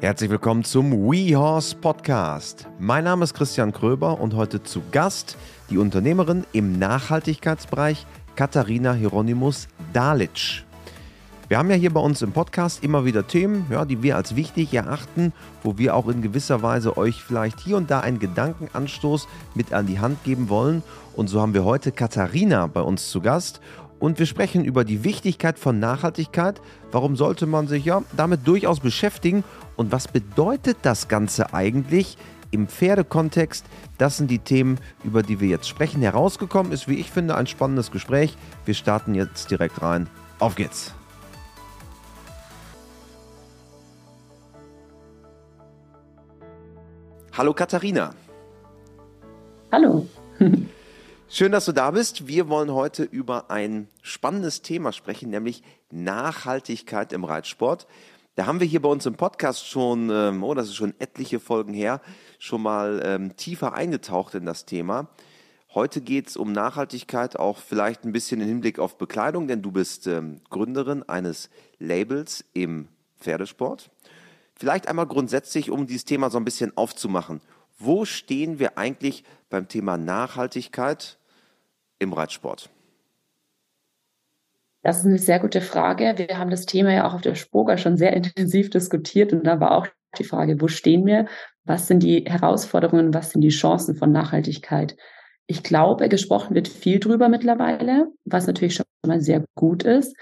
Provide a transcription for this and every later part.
Herzlich willkommen zum WeHorse Podcast. Mein Name ist Christian Kröber und heute zu Gast die Unternehmerin im Nachhaltigkeitsbereich Katharina Hieronymus Dalitsch. Wir haben ja hier bei uns im Podcast immer wieder Themen, ja, die wir als wichtig erachten, wo wir auch in gewisser Weise euch vielleicht hier und da einen Gedankenanstoß mit an die Hand geben wollen. Und so haben wir heute Katharina bei uns zu Gast und wir sprechen über die Wichtigkeit von Nachhaltigkeit. Warum sollte man sich ja damit durchaus beschäftigen und was bedeutet das Ganze eigentlich im Pferdekontext? Das sind die Themen, über die wir jetzt sprechen. Herausgekommen ist, wie ich finde, ein spannendes Gespräch. Wir starten jetzt direkt rein. Auf geht's! Hallo Katharina. Hallo. Schön, dass du da bist. Wir wollen heute über ein spannendes Thema sprechen, nämlich Nachhaltigkeit im Reitsport. Da haben wir hier bei uns im Podcast schon, ähm, oh, das ist schon etliche Folgen her, schon mal ähm, tiefer eingetaucht in das Thema. Heute geht es um Nachhaltigkeit, auch vielleicht ein bisschen im Hinblick auf Bekleidung, denn du bist ähm, Gründerin eines Labels im Pferdesport. Vielleicht einmal grundsätzlich, um dieses Thema so ein bisschen aufzumachen. Wo stehen wir eigentlich beim Thema Nachhaltigkeit im Reitsport? Das ist eine sehr gute Frage. Wir haben das Thema ja auch auf der Spoga schon sehr intensiv diskutiert und da war auch die Frage, wo stehen wir? Was sind die Herausforderungen? Was sind die Chancen von Nachhaltigkeit? Ich glaube, gesprochen wird viel drüber mittlerweile, was natürlich schon mal sehr gut ist.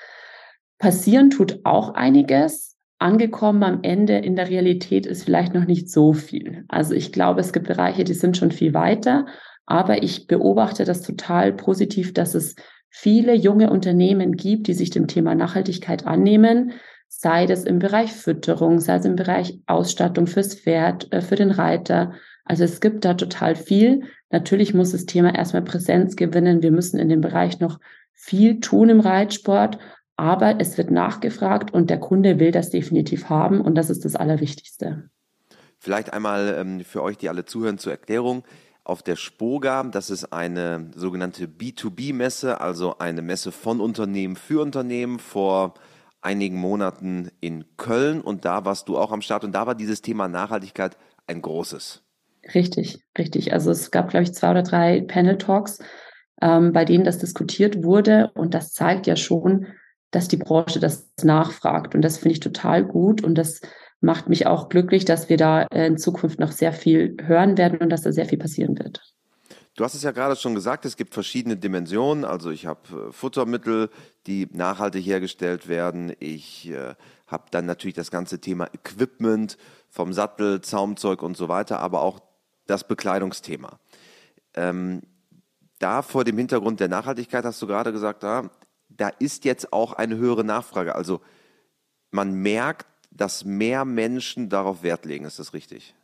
Passieren tut auch einiges. Angekommen am Ende in der Realität ist vielleicht noch nicht so viel. Also ich glaube, es gibt Bereiche, die sind schon viel weiter. Aber ich beobachte das total positiv, dass es viele junge Unternehmen gibt, die sich dem Thema Nachhaltigkeit annehmen, sei das im Bereich Fütterung, sei es im Bereich Ausstattung fürs Pferd, äh, für den Reiter. Also es gibt da total viel. Natürlich muss das Thema erstmal Präsenz gewinnen. Wir müssen in dem Bereich noch viel tun im Reitsport, aber es wird nachgefragt und der Kunde will das definitiv haben und das ist das Allerwichtigste. Vielleicht einmal ähm, für euch, die alle zuhören, zur Erklärung auf der Spoga. Das ist eine sogenannte B2B-Messe, also eine Messe von Unternehmen für Unternehmen vor einigen Monaten in Köln. Und da warst du auch am Start und da war dieses Thema Nachhaltigkeit ein großes. Richtig, richtig. Also es gab, glaube ich, zwei oder drei Panel-Talks, ähm, bei denen das diskutiert wurde. Und das zeigt ja schon, dass die Branche das nachfragt. Und das finde ich total gut. Und das macht mich auch glücklich, dass wir da in Zukunft noch sehr viel hören werden und dass da sehr viel passieren wird. Du hast es ja gerade schon gesagt, es gibt verschiedene Dimensionen. Also ich habe äh, Futtermittel, die nachhaltig hergestellt werden. Ich äh, habe dann natürlich das ganze Thema Equipment vom Sattel, Zaumzeug und so weiter, aber auch das Bekleidungsthema. Ähm, da vor dem Hintergrund der Nachhaltigkeit hast du gerade gesagt, da, da ist jetzt auch eine höhere Nachfrage. Also man merkt, dass mehr Menschen darauf Wert legen. Ist das richtig?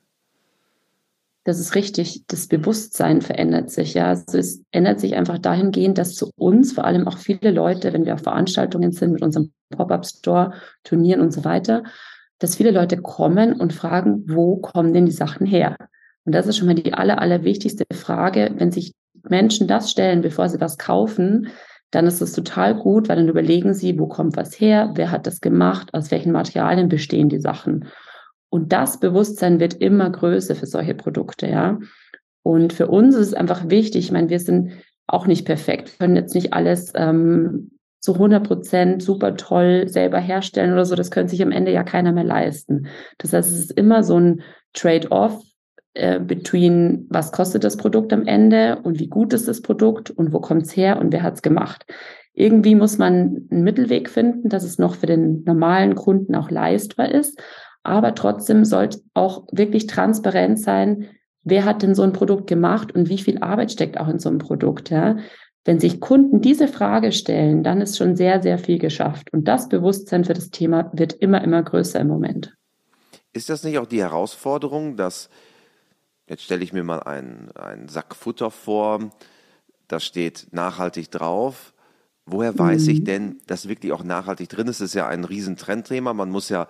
Das ist richtig. Das Bewusstsein verändert sich. Ja, also es ändert sich einfach dahingehend, dass zu uns vor allem auch viele Leute, wenn wir auf Veranstaltungen sind mit unserem Pop-up-Store, Turnieren und so weiter, dass viele Leute kommen und fragen, wo kommen denn die Sachen her? Und das ist schon mal die aller, aller wichtigste Frage, wenn sich Menschen das stellen, bevor sie was kaufen, dann ist es total gut, weil dann überlegen sie, wo kommt was her, wer hat das gemacht, aus welchen Materialien bestehen die Sachen. Und das Bewusstsein wird immer größer für solche Produkte, ja. Und für uns ist es einfach wichtig, ich meine, wir sind auch nicht perfekt, können jetzt nicht alles ähm, zu 100 Prozent super toll selber herstellen oder so, das könnte sich am Ende ja keiner mehr leisten. Das heißt, es ist immer so ein Trade-off äh, between, was kostet das Produkt am Ende und wie gut ist das Produkt und wo kommt es her und wer hat es gemacht. Irgendwie muss man einen Mittelweg finden, dass es noch für den normalen Kunden auch leistbar ist. Aber trotzdem sollte auch wirklich transparent sein, wer hat denn so ein Produkt gemacht und wie viel Arbeit steckt auch in so einem Produkt. Ja? Wenn sich Kunden diese Frage stellen, dann ist schon sehr, sehr viel geschafft. Und das Bewusstsein für das Thema wird immer, immer größer im Moment. Ist das nicht auch die Herausforderung, dass Jetzt stelle ich mir mal einen, einen Sack Futter vor, da steht nachhaltig drauf. Woher weiß mhm. ich denn, dass wirklich auch nachhaltig drin ist? Das ist ja ein riesen Trendthema. Man muss ja,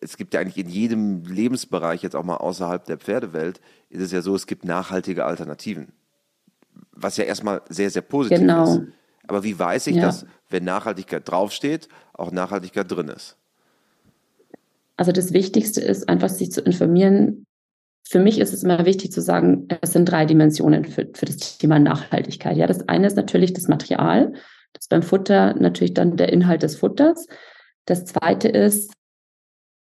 es gibt ja eigentlich in jedem Lebensbereich, jetzt auch mal außerhalb der Pferdewelt, ist es ja so, es gibt nachhaltige Alternativen. Was ja erstmal sehr, sehr positiv genau. ist. Aber wie weiß ich, ja. dass, wenn Nachhaltigkeit draufsteht, auch Nachhaltigkeit drin ist? Also das Wichtigste ist einfach, sich zu informieren. Für mich ist es immer wichtig zu sagen, es sind drei Dimensionen für, für das Thema Nachhaltigkeit. Ja, das eine ist natürlich das Material. Das beim Futter natürlich dann der Inhalt des Futters. Das zweite ist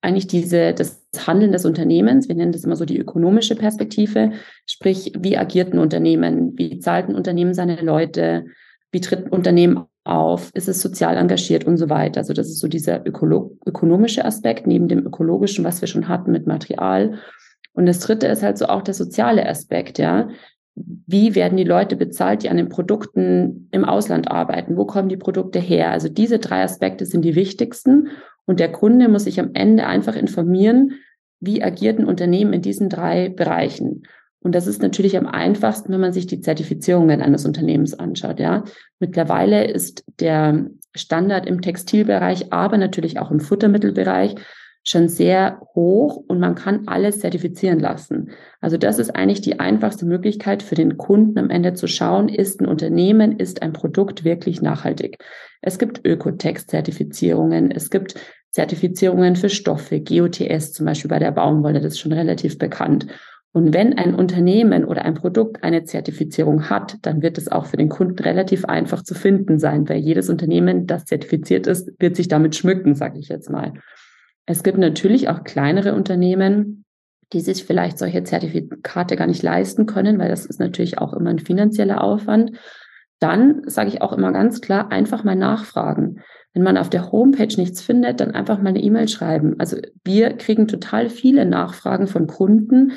eigentlich diese, das Handeln des Unternehmens. Wir nennen das immer so die ökonomische Perspektive. Sprich, wie agiert ein Unternehmen? Wie zahlt ein Unternehmen seine Leute? Wie tritt ein Unternehmen auf? Ist es sozial engagiert und so weiter? Also das ist so dieser ökonomische Aspekt neben dem ökologischen, was wir schon hatten mit Material. Und das dritte ist halt so auch der soziale Aspekt, ja. Wie werden die Leute bezahlt, die an den Produkten im Ausland arbeiten? Wo kommen die Produkte her? Also diese drei Aspekte sind die wichtigsten. Und der Kunde muss sich am Ende einfach informieren, wie agiert ein Unternehmen in diesen drei Bereichen. Und das ist natürlich am einfachsten, wenn man sich die Zertifizierungen eines Unternehmens anschaut. Ja, mittlerweile ist der Standard im Textilbereich, aber natürlich auch im Futtermittelbereich schon sehr hoch und man kann alles zertifizieren lassen. Also das ist eigentlich die einfachste Möglichkeit für den Kunden am Ende zu schauen, ist ein Unternehmen, ist ein Produkt wirklich nachhaltig. Es gibt Ökotext-Zertifizierungen, es gibt Zertifizierungen für Stoffe, GOTS zum Beispiel bei der Baumwolle, das ist schon relativ bekannt. Und wenn ein Unternehmen oder ein Produkt eine Zertifizierung hat, dann wird es auch für den Kunden relativ einfach zu finden sein, weil jedes Unternehmen, das zertifiziert ist, wird sich damit schmücken, sage ich jetzt mal. Es gibt natürlich auch kleinere Unternehmen, die sich vielleicht solche Zertifikate gar nicht leisten können, weil das ist natürlich auch immer ein finanzieller Aufwand. Dann sage ich auch immer ganz klar, einfach mal nachfragen. Wenn man auf der Homepage nichts findet, dann einfach mal eine E-Mail schreiben. Also wir kriegen total viele Nachfragen von Kunden,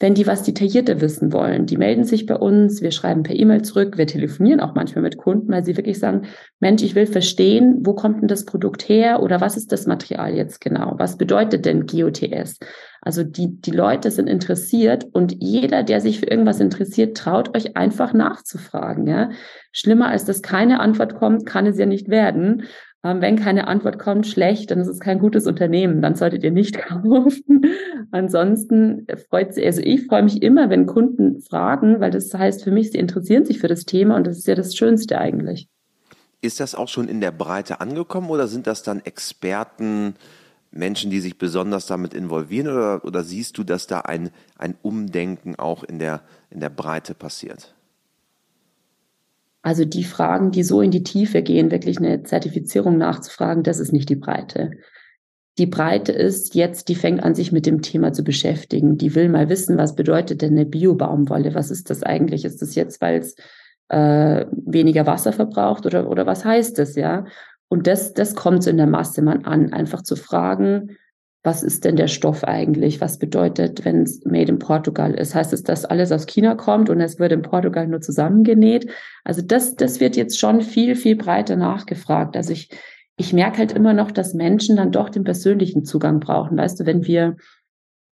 wenn die was detaillierter wissen wollen. Die melden sich bei uns, wir schreiben per E-Mail zurück, wir telefonieren auch manchmal mit Kunden, weil sie wirklich sagen, Mensch, ich will verstehen, wo kommt denn das Produkt her oder was ist das Material jetzt genau? Was bedeutet denn GOTS? Also die, die Leute sind interessiert und jeder, der sich für irgendwas interessiert, traut euch einfach nachzufragen. Ja? Schlimmer als dass keine Antwort kommt, kann es ja nicht werden. Ähm, wenn keine Antwort kommt, schlecht, dann ist es kein gutes Unternehmen, dann solltet ihr nicht kaufen. Ansonsten freut sie, also ich freue mich immer, wenn Kunden fragen, weil das heißt für mich, sie interessieren sich für das Thema und das ist ja das Schönste eigentlich. Ist das auch schon in der Breite angekommen oder sind das dann Experten, Menschen, die sich besonders damit involvieren oder, oder siehst du, dass da ein, ein Umdenken auch in der, in der Breite passiert? Also die Fragen, die so in die Tiefe gehen, wirklich eine Zertifizierung nachzufragen, das ist nicht die Breite. Die Breite ist jetzt, die fängt an, sich mit dem Thema zu beschäftigen. Die will mal wissen, was bedeutet denn eine Biobaumwolle? Was ist das eigentlich? Ist das jetzt, weil es äh, weniger Wasser verbraucht oder, oder was heißt das, ja? Und das, das kommt so in der Masse man an, einfach zu fragen, was ist denn der Stoff eigentlich? Was bedeutet, wenn es made in Portugal ist? Heißt es, dass alles aus China kommt und es wird in Portugal nur zusammengenäht? Also das, das wird jetzt schon viel, viel breiter nachgefragt. Also ich, ich merke halt immer noch, dass Menschen dann doch den persönlichen Zugang brauchen. Weißt du, wenn wir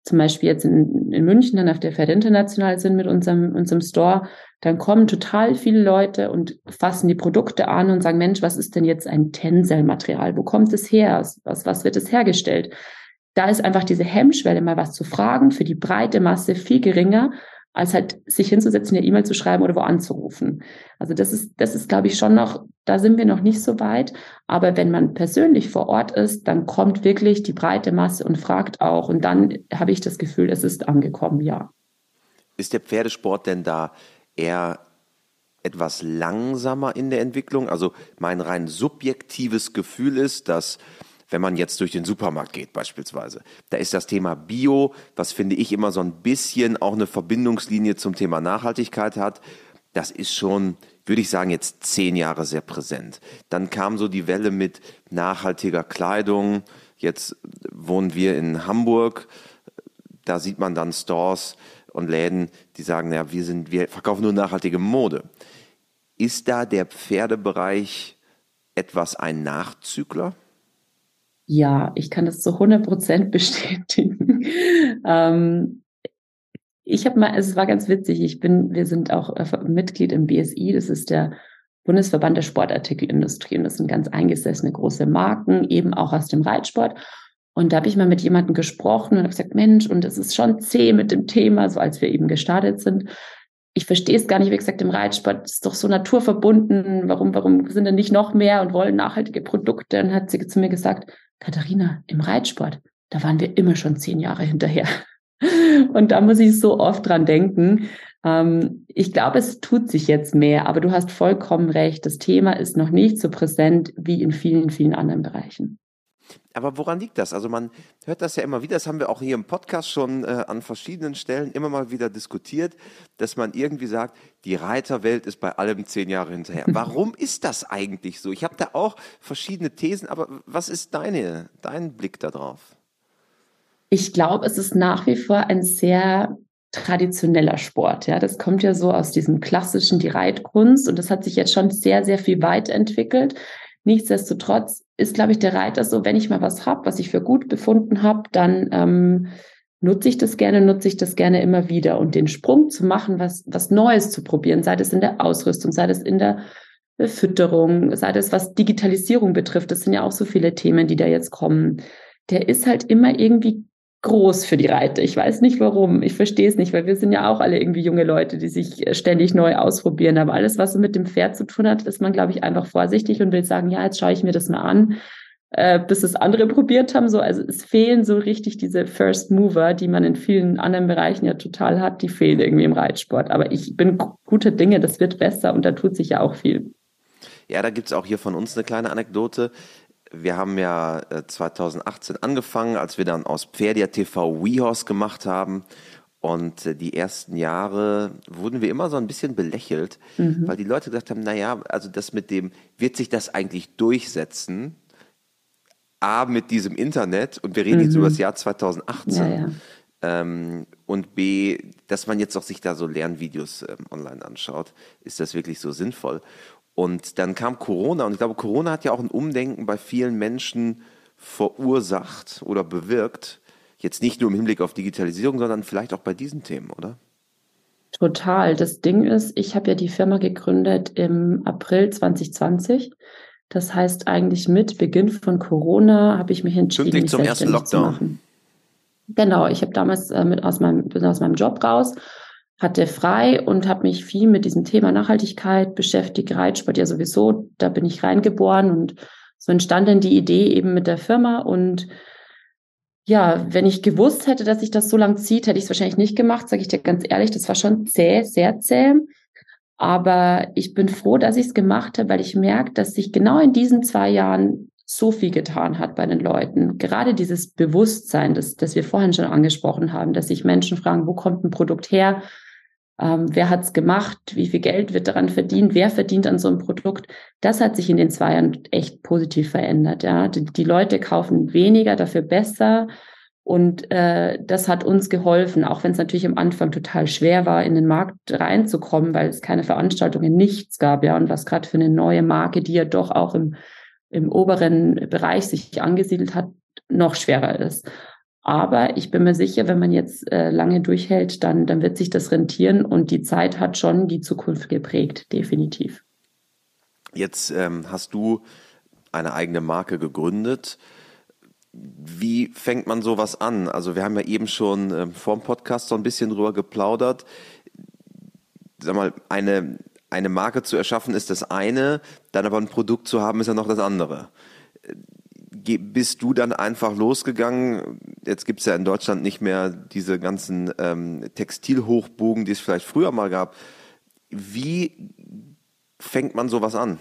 zum Beispiel jetzt in, in München dann auf der Pferd International sind mit unserem, unserem Store, dann kommen total viele Leute und fassen die Produkte an und sagen, Mensch, was ist denn jetzt ein Tencel-Material? Wo kommt es her? Was, was wird es hergestellt? Da ist einfach diese Hemmschwelle, mal was zu fragen, für die breite Masse viel geringer, als halt sich hinzusetzen, eine E-Mail zu schreiben oder wo anzurufen. Also das ist, das ist, glaube ich, schon noch, da sind wir noch nicht so weit. Aber wenn man persönlich vor Ort ist, dann kommt wirklich die breite Masse und fragt auch. Und dann habe ich das Gefühl, es ist angekommen, ja. Ist der Pferdesport denn da eher etwas langsamer in der Entwicklung? Also mein rein subjektives Gefühl ist, dass wenn man jetzt durch den Supermarkt geht beispielsweise. Da ist das Thema Bio, was finde ich immer so ein bisschen auch eine Verbindungslinie zum Thema Nachhaltigkeit hat. Das ist schon, würde ich sagen, jetzt zehn Jahre sehr präsent. Dann kam so die Welle mit nachhaltiger Kleidung. Jetzt wohnen wir in Hamburg. Da sieht man dann Stores und Läden, die sagen, ja, wir sind, wir verkaufen nur nachhaltige Mode. Ist da der Pferdebereich etwas ein Nachzügler? Ja, ich kann das zu 100 Prozent bestätigen. ähm, ich habe mal, es war ganz witzig, ich bin, wir sind auch äh, Mitglied im BSI, das ist der Bundesverband der Sportartikelindustrie und das sind ganz eingesessene große Marken, eben auch aus dem Reitsport. Und da habe ich mal mit jemandem gesprochen und habe gesagt, Mensch, und es ist schon zäh mit dem Thema, so als wir eben gestartet sind ich verstehe es gar nicht, wie gesagt, im Reitsport ist doch so naturverbunden. Warum, warum sind denn nicht noch mehr und wollen nachhaltige Produkte? Dann hat sie zu mir gesagt, Katharina, im Reitsport, da waren wir immer schon zehn Jahre hinterher. Und da muss ich so oft dran denken. Ähm, ich glaube, es tut sich jetzt mehr, aber du hast vollkommen recht. Das Thema ist noch nicht so präsent wie in vielen, vielen anderen Bereichen. Aber woran liegt das? Also man hört das ja immer wieder, das haben wir auch hier im Podcast schon äh, an verschiedenen Stellen immer mal wieder diskutiert, dass man irgendwie sagt, die Reiterwelt ist bei allem zehn Jahre hinterher. Warum ist das eigentlich so? Ich habe da auch verschiedene Thesen, aber was ist deine, dein Blick darauf? Ich glaube, es ist nach wie vor ein sehr traditioneller Sport. Ja, das kommt ja so aus diesem klassischen, die Reitkunst und das hat sich jetzt schon sehr, sehr viel weiterentwickelt. Nichtsdestotrotz ist, glaube ich, der Reiter so, wenn ich mal was habe, was ich für gut befunden habe, dann ähm, nutze ich das gerne, nutze ich das gerne immer wieder. Und den Sprung zu machen, was, was Neues zu probieren, sei das in der Ausrüstung, sei das in der Fütterung, sei das was Digitalisierung betrifft, das sind ja auch so viele Themen, die da jetzt kommen. Der ist halt immer irgendwie groß für die Reiter. Ich weiß nicht warum. Ich verstehe es nicht, weil wir sind ja auch alle irgendwie junge Leute, die sich äh, ständig neu ausprobieren. Aber alles, was so mit dem Pferd zu tun hat, ist man, glaube ich, einfach vorsichtig und will sagen, ja, jetzt schaue ich mir das mal an, äh, bis es andere probiert haben. So, also es fehlen so richtig diese First Mover, die man in vielen anderen Bereichen ja total hat, die fehlen irgendwie im Reitsport. Aber ich bin guter Dinge, das wird besser und da tut sich ja auch viel. Ja, da gibt es auch hier von uns eine kleine Anekdote wir haben ja 2018 äh, angefangen, als wir dann aus Pferdia TV WeHorse gemacht haben. Und äh, die ersten Jahre wurden wir immer so ein bisschen belächelt, mhm. weil die Leute gesagt haben, naja, also das mit dem, wird sich das eigentlich durchsetzen? A, mit diesem Internet, und wir reden mhm. jetzt über das Jahr 2018. Ja, ja. Ähm, und B, dass man jetzt auch sich da so Lernvideos ähm, online anschaut, ist das wirklich so sinnvoll? Und dann kam Corona und ich glaube, Corona hat ja auch ein Umdenken bei vielen Menschen verursacht oder bewirkt. Jetzt nicht nur im Hinblick auf Digitalisierung, sondern vielleicht auch bei diesen Themen, oder? Total. Das Ding ist, ich habe ja die Firma gegründet im April 2020. Das heißt, eigentlich mit Beginn von Corona habe ich mich entschieden, Pünktlich zum ersten Lockdown. Genau, ich habe damals äh, mit aus meinem, bin aus meinem Job raus hatte frei und habe mich viel mit diesem Thema Nachhaltigkeit beschäftigt, Reitsport ja sowieso, da bin ich reingeboren und so entstand dann die Idee eben mit der Firma und ja, wenn ich gewusst hätte, dass sich das so lang zieht, hätte ich es wahrscheinlich nicht gemacht, sage ich dir ganz ehrlich, das war schon zäh, sehr zäh. Aber ich bin froh, dass ich es gemacht habe, weil ich merke, dass sich genau in diesen zwei Jahren so viel getan hat bei den Leuten. Gerade dieses Bewusstsein, das, das wir vorhin schon angesprochen haben, dass sich Menschen fragen, wo kommt ein Produkt her? Ähm, wer hat's gemacht, wie viel Geld wird daran verdient, wer verdient an so einem Produkt. Das hat sich in den zwei Jahren echt positiv verändert. Ja, die, die Leute kaufen weniger, dafür besser. Und äh, das hat uns geholfen, auch wenn es natürlich am Anfang total schwer war, in den Markt reinzukommen, weil es keine Veranstaltungen, nichts gab, ja. Und was gerade für eine neue Marke, die ja doch auch im, im oberen Bereich sich angesiedelt hat, noch schwerer ist. Aber ich bin mir sicher, wenn man jetzt äh, lange durchhält, dann, dann wird sich das rentieren und die Zeit hat schon die Zukunft geprägt, definitiv. Jetzt ähm, hast du eine eigene Marke gegründet. Wie fängt man sowas an? Also wir haben ja eben schon ähm, vor dem Podcast so ein bisschen drüber geplaudert. Sag mal, eine, eine Marke zu erschaffen ist das eine, dann aber ein Produkt zu haben ist ja noch das andere bist du dann einfach losgegangen? Jetzt gibt es ja in Deutschland nicht mehr diese ganzen ähm, Textilhochbogen, die es vielleicht früher mal gab. Wie fängt man sowas an?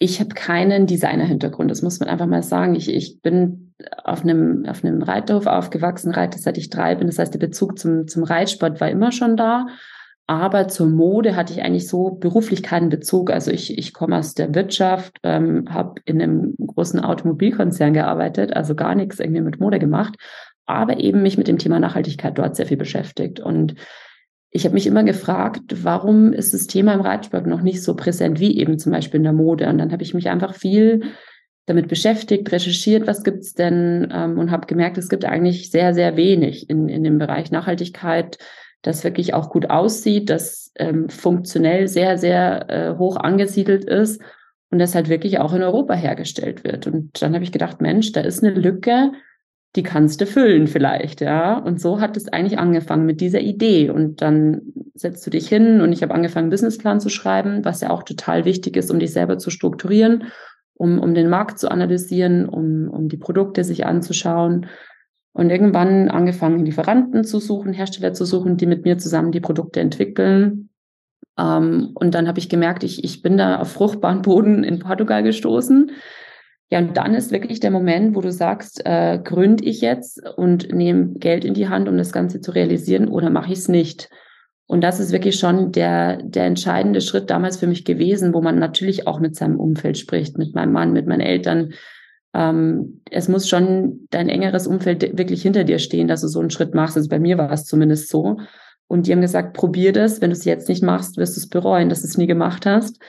Ich habe keinen Designer-Hintergrund, das muss man einfach mal sagen. Ich, ich bin auf einem, auf einem Reiterhof aufgewachsen, reite seit ich drei bin. Das heißt, der Bezug zum, zum Reitsport war immer schon da. Aber zur Mode hatte ich eigentlich so beruflich keinen Bezug. Also ich, ich komme aus der Wirtschaft, ähm, habe in einem großen Automobilkonzern gearbeitet, also gar nichts irgendwie mit Mode gemacht, aber eben mich mit dem Thema Nachhaltigkeit dort sehr viel beschäftigt. Und ich habe mich immer gefragt, warum ist das Thema im Reitsport noch nicht so präsent wie eben zum Beispiel in der Mode? Und dann habe ich mich einfach viel damit beschäftigt, recherchiert, was gibt's denn ähm, und habe gemerkt, es gibt eigentlich sehr, sehr wenig in, in dem Bereich Nachhaltigkeit das wirklich auch gut aussieht, das ähm, funktionell sehr, sehr äh, hoch angesiedelt ist und das halt wirklich auch in Europa hergestellt wird. Und dann habe ich gedacht, Mensch, da ist eine Lücke, die kannst du füllen vielleicht, ja. Und so hat es eigentlich angefangen mit dieser Idee. Und dann setzt du dich hin und ich habe angefangen, Businessplan zu schreiben, was ja auch total wichtig ist, um dich selber zu strukturieren. um, um den Markt zu analysieren, um, um die Produkte sich anzuschauen. Und irgendwann angefangen, Lieferanten zu suchen, Hersteller zu suchen, die mit mir zusammen die Produkte entwickeln. Ähm, und dann habe ich gemerkt, ich, ich bin da auf fruchtbaren Boden in Portugal gestoßen. Ja, und dann ist wirklich der Moment, wo du sagst, äh, gründe ich jetzt und nehme Geld in die Hand, um das Ganze zu realisieren, oder mache ich es nicht? Und das ist wirklich schon der, der entscheidende Schritt damals für mich gewesen, wo man natürlich auch mit seinem Umfeld spricht, mit meinem Mann, mit meinen Eltern. Ähm, es muss schon dein engeres Umfeld wirklich hinter dir stehen, dass du so einen Schritt machst. Also bei mir war es zumindest so. Und die haben gesagt, probier das. Wenn du es jetzt nicht machst, wirst du es bereuen, dass du es nie gemacht hast.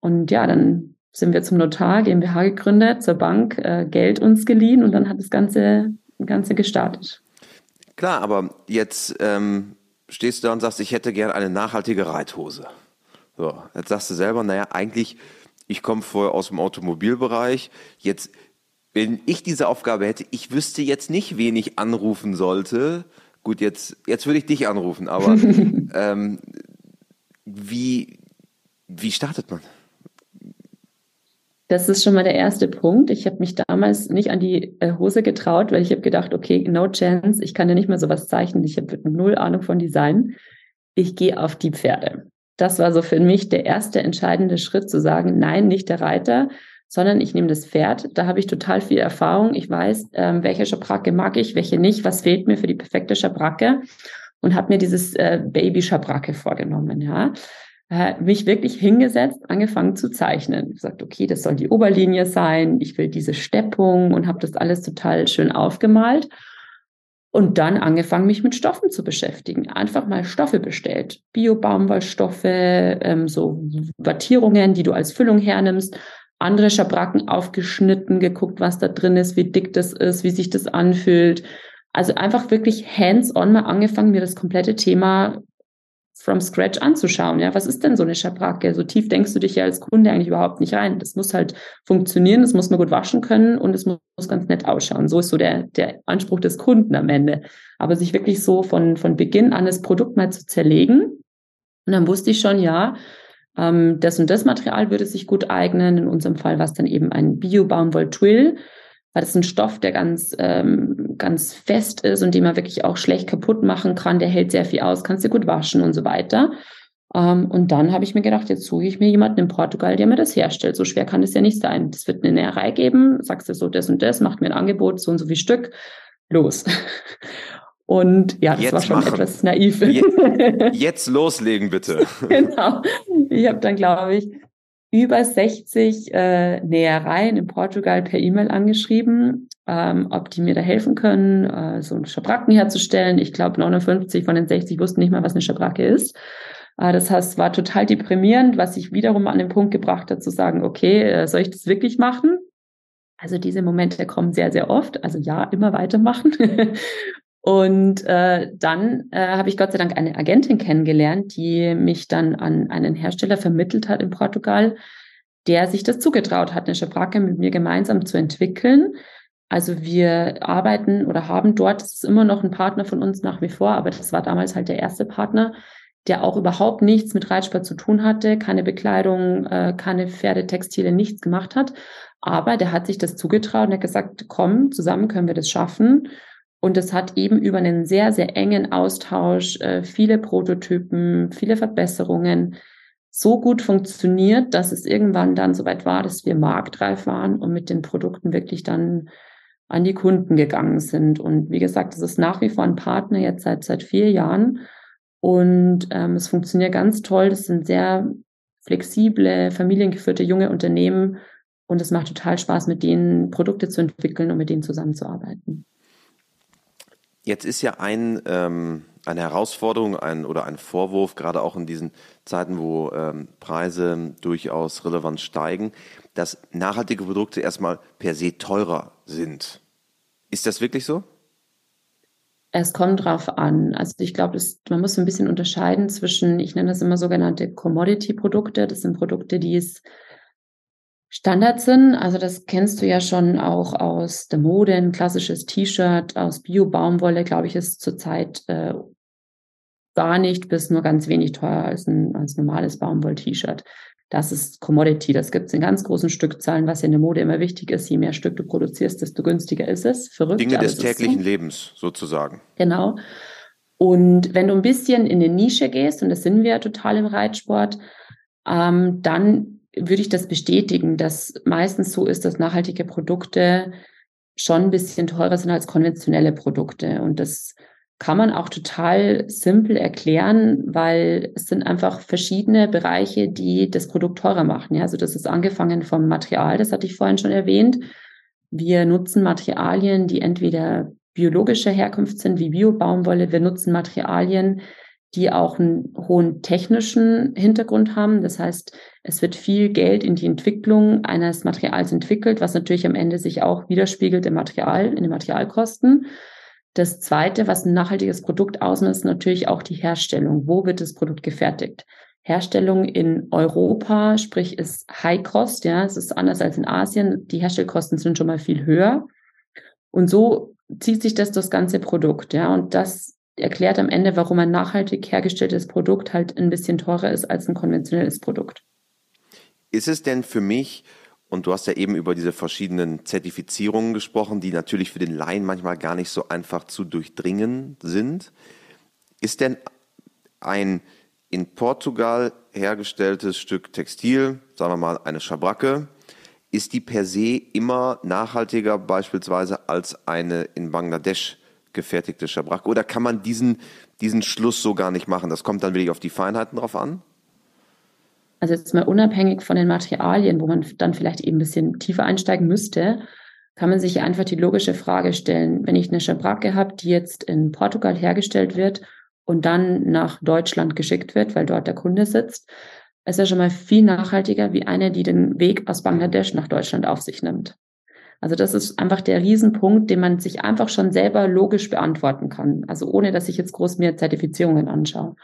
Und ja, dann sind wir zum Notar, GmbH gegründet, zur Bank, äh, Geld uns geliehen und dann hat das Ganze, Ganze gestartet. Klar, aber jetzt ähm, stehst du da und sagst, ich hätte gern eine nachhaltige Reithose. So, jetzt sagst du selber, naja, eigentlich, ich komme vorher aus dem Automobilbereich. Jetzt, wenn ich diese Aufgabe hätte, ich wüsste jetzt nicht, wen ich anrufen sollte. Gut, jetzt, jetzt würde ich dich anrufen, aber ähm, wie, wie startet man? Das ist schon mal der erste Punkt. Ich habe mich damals nicht an die äh, Hose getraut, weil ich habe gedacht, okay, no chance, ich kann ja nicht mehr sowas zeichnen. Ich habe null Ahnung von Design. Ich gehe auf die Pferde. Das war so für mich der erste entscheidende Schritt zu sagen, nein, nicht der Reiter, sondern ich nehme das Pferd. Da habe ich total viel Erfahrung. Ich weiß, ähm, welche Schabracke mag ich, welche nicht, was fehlt mir für die perfekte Schabracke und habe mir dieses äh, Baby-Schabracke vorgenommen. Ja, äh, mich wirklich hingesetzt, angefangen zu zeichnen. Ich gesagt, okay, das soll die Oberlinie sein, ich will diese Steppung und habe das alles total schön aufgemalt. Und dann angefangen, mich mit Stoffen zu beschäftigen. Einfach mal Stoffe bestellt. Bio-Baumwollstoffe, ähm, so Wattierungen, die du als Füllung hernimmst. Andere Schabracken aufgeschnitten, geguckt, was da drin ist, wie dick das ist, wie sich das anfühlt. Also einfach wirklich hands-on mal angefangen, mir das komplette Thema from scratch anzuschauen. Ja, was ist denn so eine Schabracke? So tief denkst du dich ja als Kunde eigentlich überhaupt nicht rein. Das muss halt funktionieren, das muss man gut waschen können und es muss, ganz nett ausschauen. So ist so der, der Anspruch des Kunden am Ende. Aber sich wirklich so von, von Beginn an das Produkt mal zu zerlegen. Und dann wusste ich schon, ja, ähm, das und das Material würde sich gut eignen. In unserem Fall war es dann eben ein Bio-Baumwoll-Twill weil das ist ein Stoff, der ganz, ähm, ganz fest ist und den man wirklich auch schlecht kaputt machen kann. Der hält sehr viel aus, kannst du gut waschen und so weiter. Ähm, und dann habe ich mir gedacht, jetzt suche ich mir jemanden in Portugal, der mir das herstellt. So schwer kann es ja nicht sein. Das wird eine Näherei geben, sagst du so das und das, macht mir ein Angebot, so und so viel Stück, los. Und ja, das jetzt war schon machen. etwas naiv. Jetzt loslegen, bitte. genau. Ich habe dann, glaube ich, über 60 äh, Nähereien in Portugal per E-Mail angeschrieben, ähm, ob die mir da helfen können, äh, so einen Schabracken herzustellen. Ich glaube, 59 von den 60 wussten nicht mal, was eine Schabracke ist. Äh, das heißt, war total deprimierend, was sich wiederum an den Punkt gebracht hat, zu sagen, okay, äh, soll ich das wirklich machen? Also diese Momente kommen sehr, sehr oft. Also ja, immer weitermachen. Und äh, dann äh, habe ich Gott sei Dank eine Agentin kennengelernt, die mich dann an einen Hersteller vermittelt hat in Portugal, der sich das zugetraut hat, eine Schabracke mit mir gemeinsam zu entwickeln. Also wir arbeiten oder haben dort, das ist immer noch ein Partner von uns nach wie vor, aber das war damals halt der erste Partner, der auch überhaupt nichts mit Reitsport zu tun hatte, keine Bekleidung, äh, keine Pferdetextile, nichts gemacht hat. Aber der hat sich das zugetraut und hat gesagt, komm, zusammen können wir das schaffen. Und es hat eben über einen sehr, sehr engen Austausch, äh, viele Prototypen, viele Verbesserungen so gut funktioniert, dass es irgendwann dann soweit war, dass wir marktreif waren und mit den Produkten wirklich dann an die Kunden gegangen sind. Und wie gesagt, es ist nach wie vor ein Partner jetzt seit, seit vier Jahren. Und ähm, es funktioniert ganz toll. Das sind sehr flexible, familiengeführte junge Unternehmen. Und es macht total Spaß, mit denen Produkte zu entwickeln und mit denen zusammenzuarbeiten. Jetzt ist ja ein, ähm, eine Herausforderung ein, oder ein Vorwurf, gerade auch in diesen Zeiten, wo ähm, Preise durchaus relevant steigen, dass nachhaltige Produkte erstmal per se teurer sind. Ist das wirklich so? Es kommt drauf an. Also ich glaube, man muss ein bisschen unterscheiden zwischen, ich nenne das immer sogenannte Commodity-Produkte. Das sind Produkte, die es Standard sind. Also das kennst du ja schon auch aus der Mode, ein klassisches T-Shirt aus Bio-Baumwolle, glaube ich, ist zurzeit äh, gar nicht bis nur ganz wenig teuer als ein als normales Baumwoll-T-Shirt. das ist Commodity. Das gibt es in ganz großen Stückzahlen, was in der Mode immer wichtig ist. Je mehr Stück du produzierst, desto günstiger ist es. Verrückt. Dinge des täglichen so. Lebens sozusagen. Genau. Und wenn du ein bisschen in eine Nische gehst, und das sind wir ja total im Reitsport, ähm, dann würde ich das bestätigen, dass meistens so ist, dass nachhaltige Produkte schon ein bisschen teurer sind als konventionelle Produkte. Und das kann man auch total simpel erklären, weil es sind einfach verschiedene Bereiche, die das Produkt teurer machen. Ja, also das ist angefangen vom Material, das hatte ich vorhin schon erwähnt. Wir nutzen Materialien, die entweder biologischer Herkunft sind, wie Bio-Baumwolle. Wir nutzen Materialien, die auch einen hohen technischen Hintergrund haben. Das heißt, es wird viel Geld in die Entwicklung eines Materials entwickelt, was natürlich am Ende sich auch widerspiegelt im Material, in den Materialkosten. Das zweite, was ein nachhaltiges Produkt ausmacht, ist natürlich auch die Herstellung. Wo wird das Produkt gefertigt? Herstellung in Europa, sprich ist High Cost, ja, es ist anders als in Asien. Die Herstellkosten sind schon mal viel höher. Und so zieht sich das das ganze Produkt, ja, und das erklärt am Ende, warum ein nachhaltig hergestelltes Produkt halt ein bisschen teurer ist als ein konventionelles Produkt. Ist es denn für mich und du hast ja eben über diese verschiedenen Zertifizierungen gesprochen, die natürlich für den Laien manchmal gar nicht so einfach zu durchdringen sind. Ist denn ein in Portugal hergestelltes Stück Textil, sagen wir mal eine Schabracke, ist die per se immer nachhaltiger beispielsweise als eine in Bangladesch gefertigte Schabracke? Oder kann man diesen, diesen Schluss so gar nicht machen? Das kommt dann wirklich auf die Feinheiten drauf an? also jetzt mal unabhängig von den Materialien, wo man dann vielleicht eben ein bisschen tiefer einsteigen müsste, kann man sich einfach die logische Frage stellen, wenn ich eine Schabracke habe, die jetzt in Portugal hergestellt wird und dann nach Deutschland geschickt wird, weil dort der Kunde sitzt, ist ja schon mal viel nachhaltiger wie eine, die den Weg aus Bangladesch nach Deutschland auf sich nimmt. Also das ist einfach der Riesenpunkt, den man sich einfach schon selber logisch beantworten kann. Also ohne, dass ich jetzt groß mir Zertifizierungen anschaue.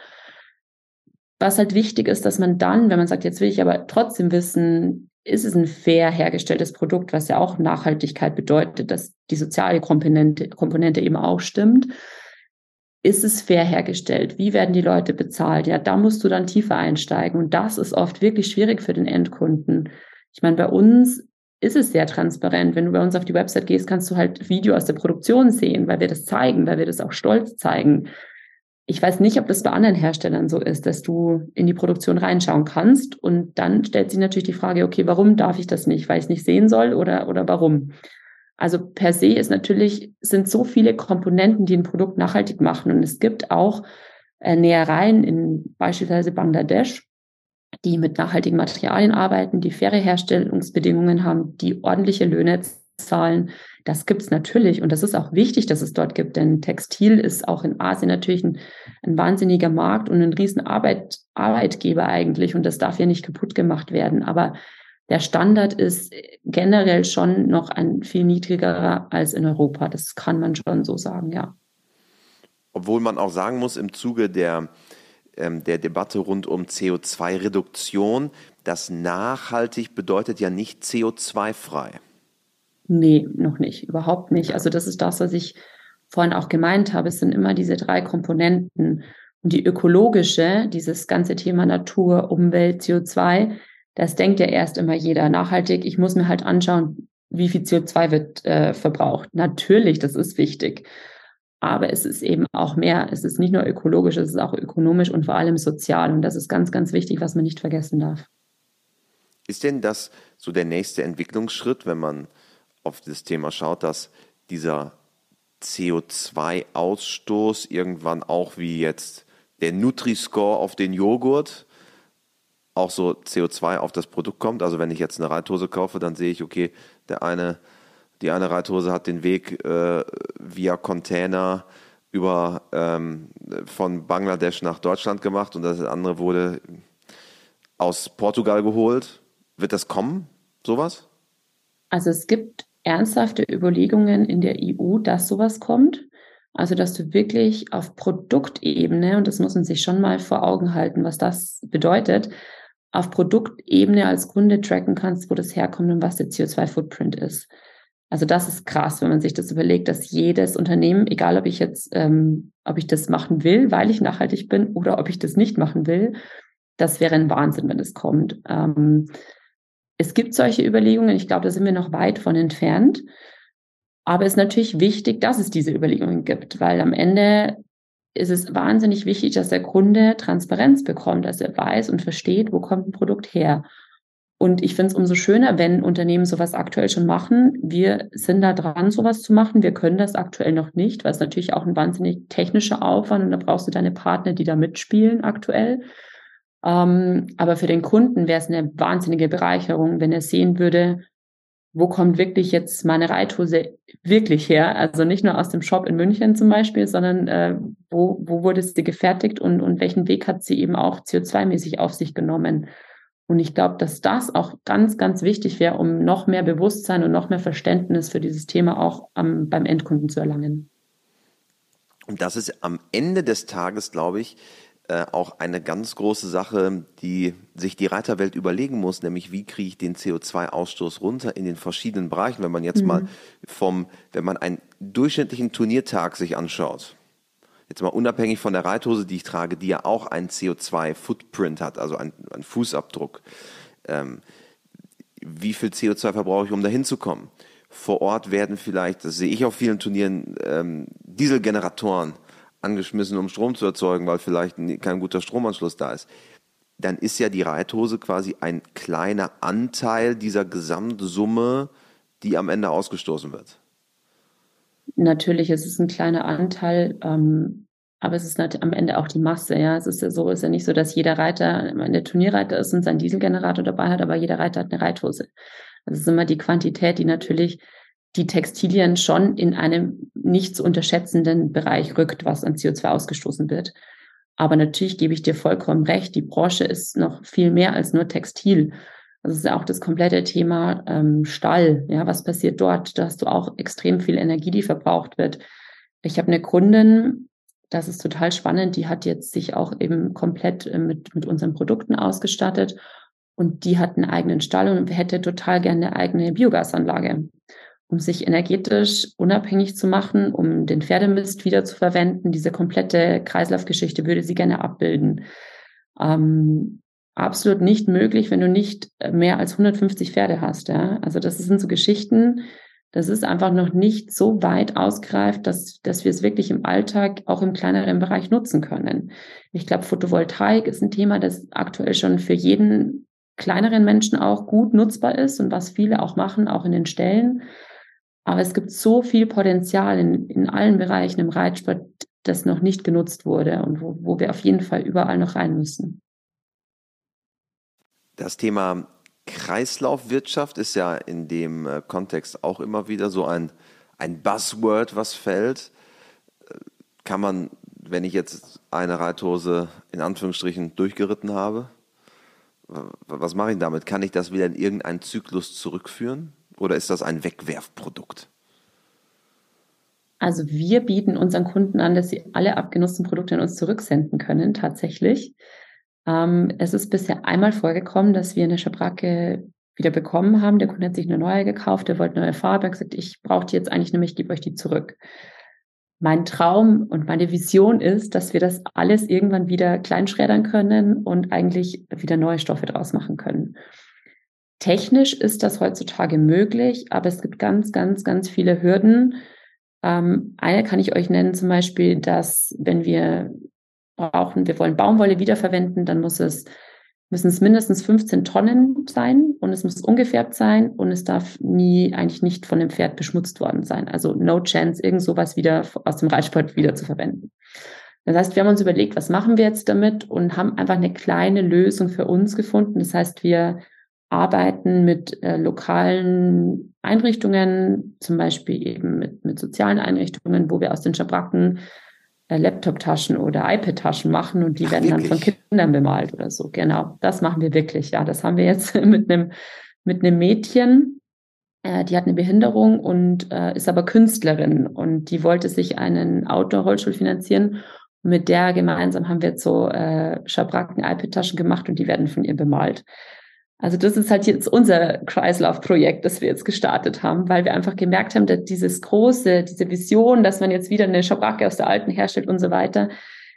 Was halt wichtig ist, dass man dann, wenn man sagt, jetzt will ich aber trotzdem wissen, ist es ein fair hergestelltes Produkt, was ja auch Nachhaltigkeit bedeutet, dass die soziale Komponente, Komponente eben auch stimmt. Ist es fair hergestellt? Wie werden die Leute bezahlt? Ja, da musst du dann tiefer einsteigen. Und das ist oft wirklich schwierig für den Endkunden. Ich meine, bei uns ist es sehr transparent. Wenn du bei uns auf die Website gehst, kannst du halt Video aus der Produktion sehen, weil wir das zeigen, weil wir das auch stolz zeigen ich weiß nicht, ob das bei anderen Herstellern so ist, dass du in die Produktion reinschauen kannst und dann stellt sich natürlich die Frage, okay, warum darf ich das nicht? Weil ich es nicht sehen soll oder, oder warum? Also per se ist natürlich, sind so viele Komponenten, die ein Produkt nachhaltig machen und es gibt auch äh, Nähereien in beispielsweise Bangladesch, die mit nachhaltigen Materialien arbeiten, die faire Herstellungsbedingungen haben, die ordentliche Löhne zahlen, das gibt es natürlich und das ist auch wichtig, dass es dort gibt, denn Textil ist auch in Asien natürlich ein, ein wahnsinniger Markt und ein riesen Arbeit, Arbeitgeber eigentlich und das darf ja nicht kaputt gemacht werden. Aber der Standard ist generell schon noch ein viel niedrigerer als in Europa. Das kann man schon so sagen, ja. Obwohl man auch sagen muss, im Zuge der, der Debatte rund um CO2-Reduktion, das nachhaltig bedeutet ja nicht CO2-frei. Nee, noch nicht, überhaupt nicht. Also das ist das, was ich vorhin auch gemeint habe. Es sind immer diese drei Komponenten. Und die ökologische, dieses ganze Thema Natur, Umwelt, CO2, das denkt ja erst immer jeder nachhaltig. Ich muss mir halt anschauen, wie viel CO2 wird äh, verbraucht. Natürlich, das ist wichtig. Aber es ist eben auch mehr. Es ist nicht nur ökologisch, es ist auch ökonomisch und vor allem sozial. Und das ist ganz, ganz wichtig, was man nicht vergessen darf. Ist denn das so der nächste Entwicklungsschritt, wenn man auf das Thema schaut, dass dieser CO2-Ausstoß irgendwann auch wie jetzt der Nutri-Score auf den Joghurt auch so CO2 auf das Produkt kommt. Also wenn ich jetzt eine Reithose kaufe, dann sehe ich, okay, der eine, die eine Reithose hat den Weg äh, via Container über ähm, von Bangladesch nach Deutschland gemacht und das andere wurde aus Portugal geholt. Wird das kommen, sowas? Also es gibt ernsthafte Überlegungen in der EU, dass sowas kommt. Also, dass du wirklich auf Produktebene, und das muss man sich schon mal vor Augen halten, was das bedeutet, auf Produktebene als Kunde tracken kannst, wo das herkommt und was der CO2-Footprint ist. Also das ist krass, wenn man sich das überlegt, dass jedes Unternehmen, egal ob ich jetzt, ähm, ob ich das machen will, weil ich nachhaltig bin oder ob ich das nicht machen will, das wäre ein Wahnsinn, wenn es kommt. Ähm, es gibt solche Überlegungen. Ich glaube, da sind wir noch weit von entfernt. Aber es ist natürlich wichtig, dass es diese Überlegungen gibt, weil am Ende ist es wahnsinnig wichtig, dass der Kunde Transparenz bekommt, dass er weiß und versteht, wo kommt ein Produkt her. Und ich finde es umso schöner, wenn Unternehmen sowas aktuell schon machen. Wir sind da dran, sowas zu machen. Wir können das aktuell noch nicht, weil es natürlich auch ein wahnsinnig technischer Aufwand und da brauchst du deine Partner, die da mitspielen aktuell. Ähm, aber für den Kunden wäre es eine wahnsinnige Bereicherung, wenn er sehen würde, wo kommt wirklich jetzt meine Reithose wirklich her? Also nicht nur aus dem Shop in München zum Beispiel, sondern äh, wo, wo wurde sie gefertigt und, und welchen Weg hat sie eben auch CO2-mäßig auf sich genommen? Und ich glaube, dass das auch ganz, ganz wichtig wäre, um noch mehr Bewusstsein und noch mehr Verständnis für dieses Thema auch am, beim Endkunden zu erlangen. Und das ist am Ende des Tages, glaube ich, äh, auch eine ganz große Sache, die sich die Reiterwelt überlegen muss, nämlich wie kriege ich den CO2-Ausstoß runter in den verschiedenen Bereichen. Wenn man jetzt mhm. mal vom, wenn man einen durchschnittlichen Turniertag sich anschaut, jetzt mal unabhängig von der Reithose, die ich trage, die ja auch einen CO2-Footprint hat, also einen, einen Fußabdruck. Ähm, wie viel CO2 verbrauche ich, um dahin zu kommen? Vor Ort werden vielleicht, das sehe ich auf vielen Turnieren, ähm, Dieselgeneratoren angeschmissen, um Strom zu erzeugen, weil vielleicht kein guter Stromanschluss da ist, dann ist ja die Reithose quasi ein kleiner Anteil dieser Gesamtsumme, die am Ende ausgestoßen wird. Natürlich, es ist ein kleiner Anteil, ähm, aber es ist am Ende auch die Masse. Ja, es ist ja so, es ist ja nicht so, dass jeder Reiter eine Turnierreiter ist und seinen Dieselgenerator dabei hat, aber jeder Reiter hat eine Reithose. Das ist immer die Quantität, die natürlich die Textilien schon in einem nicht zu unterschätzenden Bereich rückt, was an CO2 ausgestoßen wird. Aber natürlich gebe ich dir vollkommen recht, die Branche ist noch viel mehr als nur Textil. Das ist ja auch das komplette Thema ähm, Stall. Ja, was passiert dort? Da hast du auch extrem viel Energie, die verbraucht wird. Ich habe eine Kundin, das ist total spannend, die hat jetzt sich auch eben komplett äh, mit, mit unseren Produkten ausgestattet und die hat einen eigenen Stall und hätte total gerne eine eigene Biogasanlage um sich energetisch unabhängig zu machen, um den Pferdemist wieder zu verwenden. Diese komplette Kreislaufgeschichte würde sie gerne abbilden. Ähm, absolut nicht möglich, wenn du nicht mehr als 150 Pferde hast. Ja? Also das sind so Geschichten, das ist einfach noch nicht so weit ausgereift, dass, dass wir es wirklich im Alltag auch im kleineren Bereich nutzen können. Ich glaube, Photovoltaik ist ein Thema, das aktuell schon für jeden kleineren Menschen auch gut nutzbar ist und was viele auch machen, auch in den Stellen. Aber es gibt so viel Potenzial in, in allen Bereichen im Reitsport, das noch nicht genutzt wurde und wo, wo wir auf jeden Fall überall noch rein müssen. Das Thema Kreislaufwirtschaft ist ja in dem äh, Kontext auch immer wieder so ein, ein Buzzword, was fällt. Äh, kann man, wenn ich jetzt eine Reithose in Anführungsstrichen durchgeritten habe, was mache ich damit? Kann ich das wieder in irgendeinen Zyklus zurückführen? Oder ist das ein Wegwerfprodukt? Also wir bieten unseren Kunden an, dass sie alle abgenutzten Produkte an uns zurücksenden können, tatsächlich. Ähm, es ist bisher einmal vorgekommen, dass wir eine Schabracke wieder bekommen haben. Der Kunde hat sich eine neue gekauft, der wollte neue Farbe, hat gesagt, ich brauche die jetzt eigentlich nämlich, ich gebe euch die zurück. Mein Traum und meine Vision ist, dass wir das alles irgendwann wieder kleinschreddern können und eigentlich wieder neue Stoffe draus machen können. Technisch ist das heutzutage möglich, aber es gibt ganz, ganz, ganz viele Hürden. Ähm, eine kann ich euch nennen, zum Beispiel, dass wenn wir brauchen, wir wollen Baumwolle wiederverwenden, dann muss es, müssen es mindestens 15 Tonnen sein und es muss ungefärbt sein und es darf nie eigentlich nicht von dem Pferd beschmutzt worden sein. Also no chance, irgend sowas wieder aus dem Reitsport wieder zu verwenden. Das heißt, wir haben uns überlegt, was machen wir jetzt damit und haben einfach eine kleine Lösung für uns gefunden. Das heißt, wir arbeiten mit äh, lokalen Einrichtungen, zum Beispiel eben mit, mit sozialen Einrichtungen, wo wir aus den Schabracken Laptop-Taschen oder iPad-Taschen machen und die Ach, werden wirklich? dann von Kindern bemalt oder so. Genau, das machen wir wirklich. Ja, das haben wir jetzt mit einem mit einem Mädchen, äh, die hat eine Behinderung und äh, ist aber Künstlerin und die wollte sich einen Outdoor-Rollstuhl finanzieren. Und mit der gemeinsam haben wir jetzt so äh, Schabracken-iPad-Taschen gemacht und die werden von ihr bemalt. Also das ist halt jetzt unser Kreislaufprojekt, das wir jetzt gestartet haben, weil wir einfach gemerkt haben, dass dieses große, diese Vision, dass man jetzt wieder eine Schabracke aus der alten herstellt und so weiter,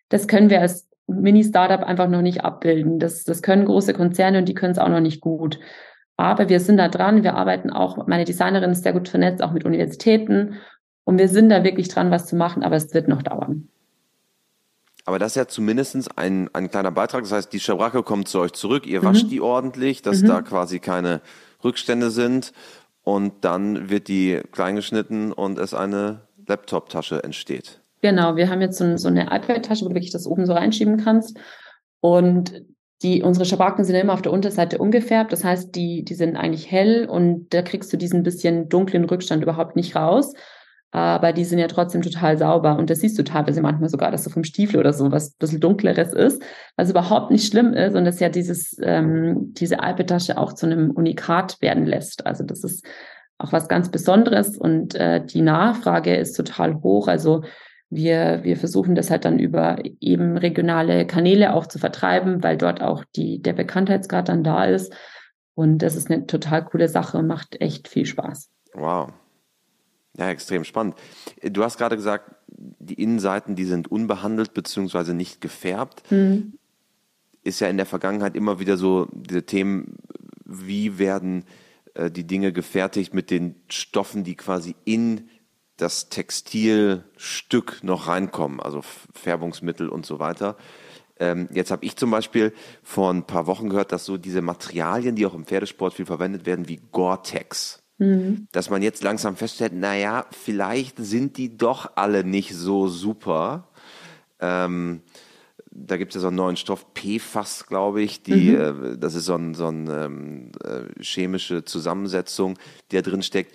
das können wir als Mini-Startup einfach noch nicht abbilden. Das, das können große Konzerne und die können es auch noch nicht gut. Aber wir sind da dran. Wir arbeiten auch, meine Designerin ist sehr gut vernetzt, auch mit Universitäten. Und wir sind da wirklich dran, was zu machen, aber es wird noch dauern. Aber das ist ja zumindest ein, ein kleiner Beitrag. Das heißt, die Schabracke kommt zu euch zurück, ihr wascht mhm. die ordentlich, dass mhm. da quasi keine Rückstände sind. Und dann wird die kleingeschnitten und es eine Laptop-Tasche entsteht. Genau, wir haben jetzt so, so eine iPad-Tasche, wo du wirklich das oben so reinschieben kannst. Und die, unsere Schabracken sind immer auf der Unterseite umgefärbt. Das heißt, die, die sind eigentlich hell und da kriegst du diesen bisschen dunklen Rückstand überhaupt nicht raus aber die sind ja trotzdem total sauber. Und das siehst du teilweise manchmal sogar, dass so vom Stiefel oder so was ein bisschen dunkleres ist, was überhaupt nicht schlimm ist und das ja dieses, ähm, diese Alpetasche auch zu einem Unikat werden lässt. Also das ist auch was ganz Besonderes und äh, die Nachfrage ist total hoch. Also wir, wir versuchen das halt dann über eben regionale Kanäle auch zu vertreiben, weil dort auch die, der Bekanntheitsgrad dann da ist. Und das ist eine total coole Sache und macht echt viel Spaß. Wow. Ja, extrem spannend. Du hast gerade gesagt, die Innenseiten, die sind unbehandelt bzw. nicht gefärbt. Mhm. Ist ja in der Vergangenheit immer wieder so diese Themen, wie werden äh, die Dinge gefertigt mit den Stoffen, die quasi in das Textilstück noch reinkommen, also Färbungsmittel und so weiter. Ähm, jetzt habe ich zum Beispiel vor ein paar Wochen gehört, dass so diese Materialien, die auch im Pferdesport viel verwendet werden, wie Gore-Tex, Mhm. Dass man jetzt langsam feststellt, naja, vielleicht sind die doch alle nicht so super. Ähm, da gibt es ja so einen neuen Stoff, PFAS, glaube ich, die, mhm. äh, das ist so eine so ein, ähm, äh, chemische Zusammensetzung, die da drin steckt.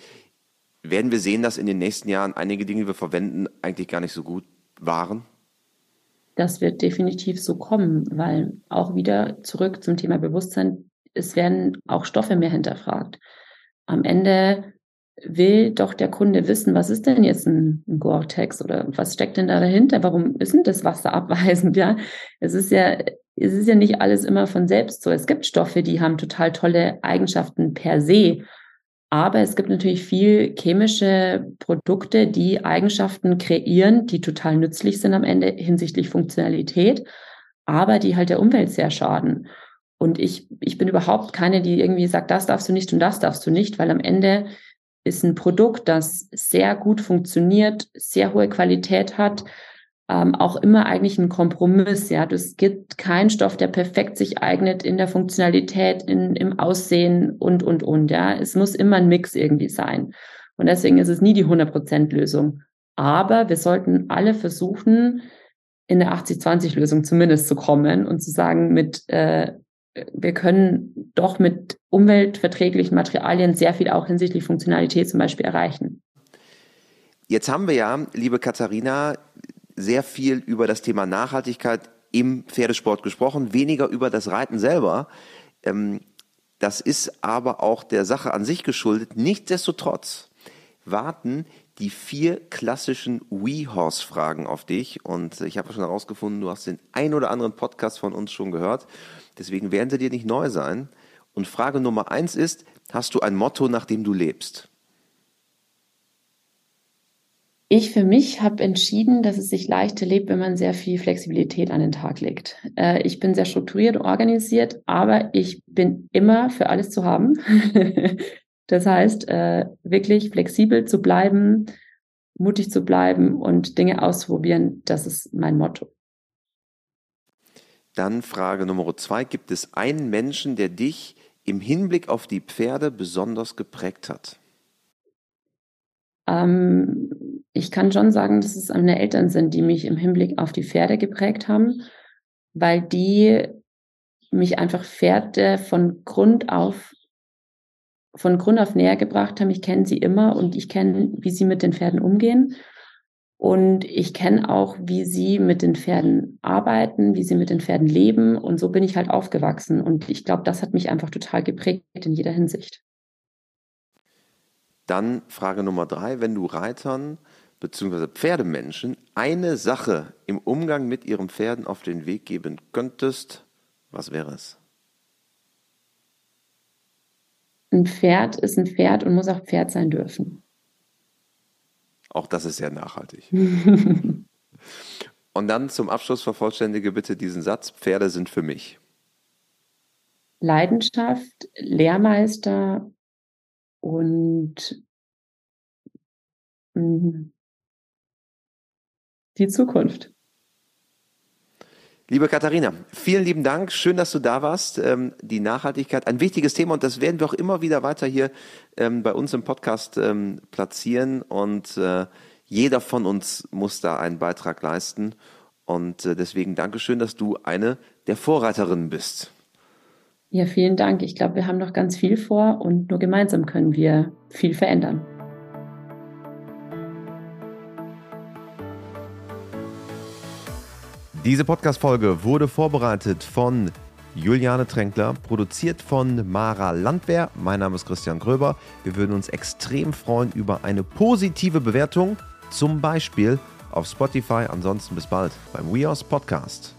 Werden wir sehen, dass in den nächsten Jahren einige Dinge, die wir verwenden, eigentlich gar nicht so gut waren? Das wird definitiv so kommen, weil auch wieder zurück zum Thema Bewusstsein, es werden auch Stoffe mehr hinterfragt am Ende will doch der Kunde wissen, was ist denn jetzt ein, ein Gore-Tex oder was steckt denn da dahinter? Warum ist denn das Wasser abweisend? Ja, es ist ja, es ist ja nicht alles immer von selbst so. Es gibt Stoffe, die haben total tolle Eigenschaften per se. Aber es gibt natürlich viel chemische Produkte, die Eigenschaften kreieren, die total nützlich sind am Ende hinsichtlich Funktionalität, aber die halt der Umwelt sehr schaden. Und ich, ich bin überhaupt keine, die irgendwie sagt, das darfst du nicht und das darfst du nicht, weil am Ende ist ein Produkt, das sehr gut funktioniert, sehr hohe Qualität hat, ähm, auch immer eigentlich ein Kompromiss. Ja, es gibt keinen Stoff, der perfekt sich eignet in der Funktionalität, in, im Aussehen und, und, und. Ja, es muss immer ein Mix irgendwie sein. Und deswegen ist es nie die 100% Lösung. Aber wir sollten alle versuchen, in der 80-20-Lösung zumindest zu kommen und zu sagen, mit äh, wir können doch mit umweltverträglichen Materialien sehr viel auch hinsichtlich Funktionalität zum Beispiel erreichen. Jetzt haben wir ja, liebe Katharina, sehr viel über das Thema Nachhaltigkeit im Pferdesport gesprochen, weniger über das Reiten selber. Ähm, das ist aber auch der Sache an sich geschuldet. Nichtsdestotrotz warten die vier klassischen WeHorse-Fragen auf dich. Und ich habe schon herausgefunden, du hast den ein oder anderen Podcast von uns schon gehört. Deswegen werden sie dir nicht neu sein. Und Frage Nummer eins ist, hast du ein Motto, nach dem du lebst? Ich für mich habe entschieden, dass es sich leichter lebt, wenn man sehr viel Flexibilität an den Tag legt. Äh, ich bin sehr strukturiert, organisiert, aber ich bin immer für alles zu haben. das heißt, äh, wirklich flexibel zu bleiben, mutig zu bleiben und Dinge auszuprobieren, das ist mein Motto. Dann Frage Nummer zwei. Gibt es einen Menschen, der dich im Hinblick auf die Pferde besonders geprägt hat? Ähm, ich kann schon sagen, dass es meine Eltern sind, die mich im Hinblick auf die Pferde geprägt haben, weil die mich einfach Pferde von Grund auf von Grund auf näher gebracht haben. Ich kenne sie immer und ich kenne, wie sie mit den Pferden umgehen. Und ich kenne auch, wie sie mit den Pferden arbeiten, wie sie mit den Pferden leben. Und so bin ich halt aufgewachsen. Und ich glaube, das hat mich einfach total geprägt in jeder Hinsicht. Dann Frage Nummer drei. Wenn du Reitern bzw. Pferdemenschen eine Sache im Umgang mit ihren Pferden auf den Weg geben könntest, was wäre es? Ein Pferd ist ein Pferd und muss auch Pferd sein dürfen. Auch das ist sehr nachhaltig. Und dann zum Abschluss vervollständige bitte diesen Satz, Pferde sind für mich. Leidenschaft, Lehrmeister und mm, die Zukunft. Liebe Katharina, vielen lieben Dank. Schön, dass du da warst. Ähm, die Nachhaltigkeit, ein wichtiges Thema und das werden wir auch immer wieder weiter hier ähm, bei uns im Podcast ähm, platzieren und äh, jeder von uns muss da einen Beitrag leisten und äh, deswegen Dankeschön, dass du eine der Vorreiterinnen bist. Ja, vielen Dank. Ich glaube, wir haben noch ganz viel vor und nur gemeinsam können wir viel verändern. Diese Podcast-Folge wurde vorbereitet von Juliane Tränkler, produziert von Mara Landwehr. Mein Name ist Christian Gröber. Wir würden uns extrem freuen über eine positive Bewertung, zum Beispiel auf Spotify. Ansonsten bis bald beim WeHorse Podcast.